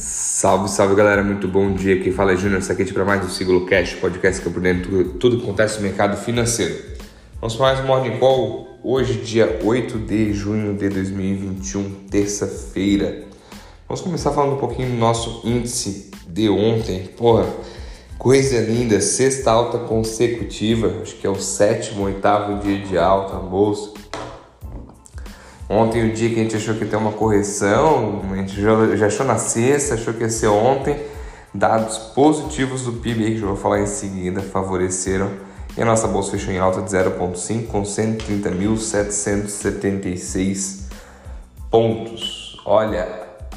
Salve, salve galera, muito bom dia. Quem fala é Júnior Saquete para mais um Siglo Cash, podcast que é por dentro tudo, tudo que acontece no mercado financeiro. Vamos para mais um Morning Call, hoje, dia 8 de junho de 2021, terça-feira. Vamos começar falando um pouquinho do nosso índice de ontem. Porra, coisa linda, sexta alta consecutiva, acho que é o sétimo, oitavo dia de alta bolsa. Ontem, o dia que a gente achou que ia ter uma correção, a gente já, achou na sexta, achou que ia ser ontem. Dados positivos do PIB, que eu vou falar em seguida, favoreceram. E a nossa bolsa fechou em alta de 0,5 com 130.776 pontos. Olha,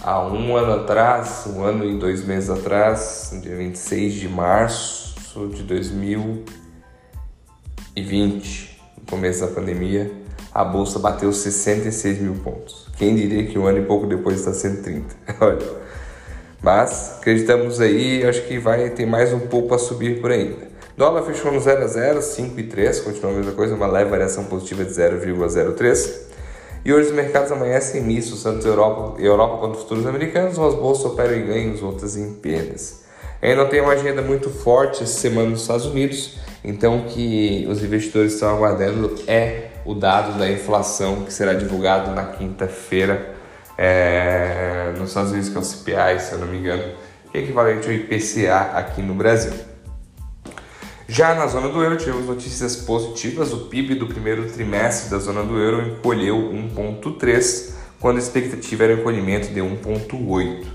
há um ano atrás, um ano e dois meses atrás, dia 26 de março de 2020, no começo da pandemia, a bolsa bateu 66 mil pontos. Quem diria que um ano e pouco depois está 130? Olha. Mas acreditamos aí, acho que vai ter mais um pouco a subir por ainda. Dólar fechou no 0 a 0, 5 e 3, continua a mesma coisa, uma leve variação positiva de 0,03. E hoje os mercados amanhecem mistos, tanto Europa, Europa quanto futuros americanos, umas bolsas operam em ganhos, outras em perdas. Ainda não tem uma agenda muito forte essa semana nos Estados Unidos, então o que os investidores estão aguardando é o dado da inflação que será divulgado na quinta-feira é, nos Estados Unidos, que é o CPI, se eu não me engano, que é equivalente ao IPCA aqui no Brasil. Já na zona do euro, tivemos notícias positivas. O PIB do primeiro trimestre da zona do euro encolheu 1,3, quando a expectativa era um encolhimento de 1,8.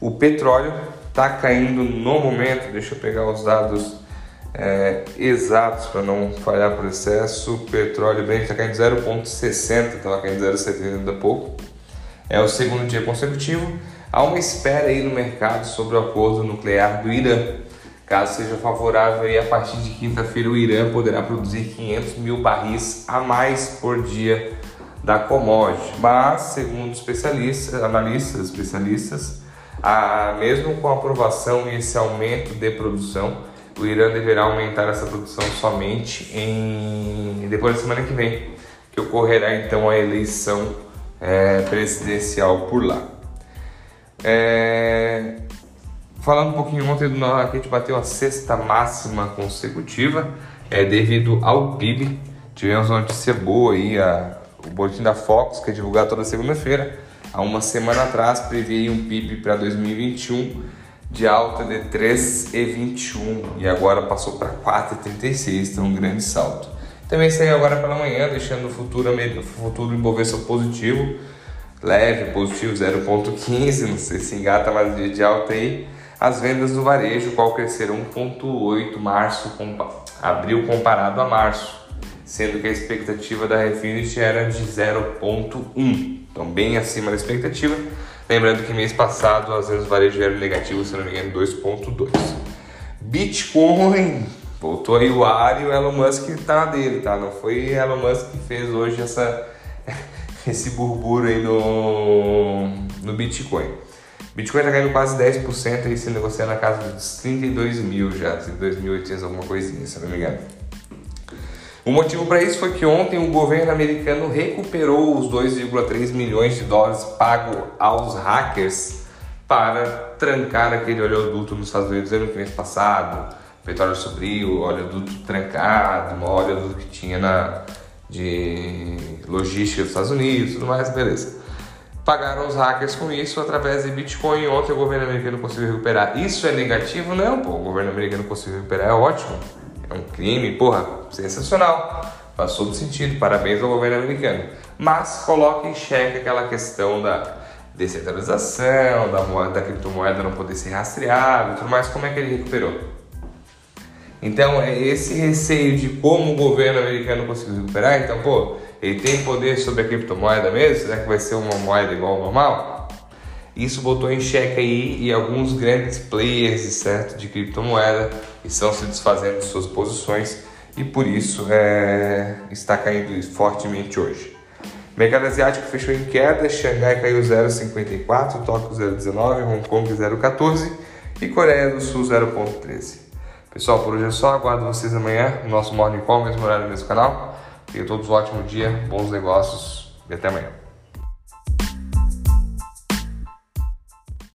O petróleo está caindo no momento, deixa eu pegar os dados é, exatos para não falhar por excesso. O petróleo Brent está caindo 0,60, estava caindo 0,70 ainda pouco. É o segundo dia consecutivo. Há uma espera aí no mercado sobre o acordo nuclear do Irã. Caso seja favorável, aí, a partir de quinta-feira o Irã poderá produzir 500 mil barris a mais por dia da commodity. Mas, segundo especialistas, analistas, especialistas, a, mesmo com a aprovação e esse aumento de produção, o Irã deverá aumentar essa produção somente em depois da semana que vem, que ocorrerá então a eleição é, presidencial por lá. É, falando um pouquinho ontem do a gente bateu a sexta máxima consecutiva é, devido ao PIB. Tivemos uma notícia boa aí, a, o boletim da Fox, que é divulgado toda segunda-feira. Há uma semana atrás previa um PIB para 2021 de alta de 3,21 e agora passou para 4,36, então um grande salto. Também saiu agora pela manhã, deixando o futuro, o futuro Ibovespa positivo, leve, positivo 0,15, não sei se engata mais dia de alta aí. As vendas do varejo, qual cresceram 1,8 março, abril comparado a março, sendo que a expectativa da Refinity era de 0,1, então bem acima da expectativa. Lembrando que mês passado as vendas varejo eram negativas, se não me engano, 2,2. Bitcoin voltou aí o ar e o Elon Musk tá dele, tá? Não foi Elon Musk que fez hoje essa, esse burburo aí no, no Bitcoin. Bitcoin tá caindo quase 10% aí, se negociando na casa dos 32 mil já, 32.800 alguma coisinha, se não me engano. O motivo para isso foi que ontem o governo americano recuperou os 2,3 milhões de dólares pagos aos hackers para trancar aquele oleoduto nos Estados Unidos no mês passado. Petróleo subiu, oleoduto trancado, uma oleoduto que tinha na de logística dos Estados Unidos, tudo mais, beleza. Pagaram os hackers com isso através de Bitcoin. Ontem o governo americano conseguiu recuperar. Isso é negativo? Não, pô. O governo americano conseguiu recuperar, é ótimo é um crime, porra, sensacional. Faz todo sentido, parabéns ao governo americano. Mas coloca em xeque aquela questão da descentralização, da, moeda, da criptomoeda não poder ser rastreável e tudo mais, como é que ele recuperou? Então, é esse receio de como o governo americano conseguiu recuperar, então, pô, ele tem poder sobre a criptomoeda mesmo? Será que vai ser uma moeda igual ao normal? Isso botou em xeque aí e alguns grandes players certo, de criptomoeda estão se desfazendo de suas posições e por isso é, está caindo fortemente hoje. Mercado asiático fechou em queda, Xangai caiu 0,54, Tóquio 0,19, Hong Kong 0,14 e Coreia do Sul 0,13. Pessoal, por hoje é só, aguardo vocês amanhã no nosso Morning Call, mesmo horário, mesmo canal. Tenham todos um ótimo dia, bons negócios e até amanhã.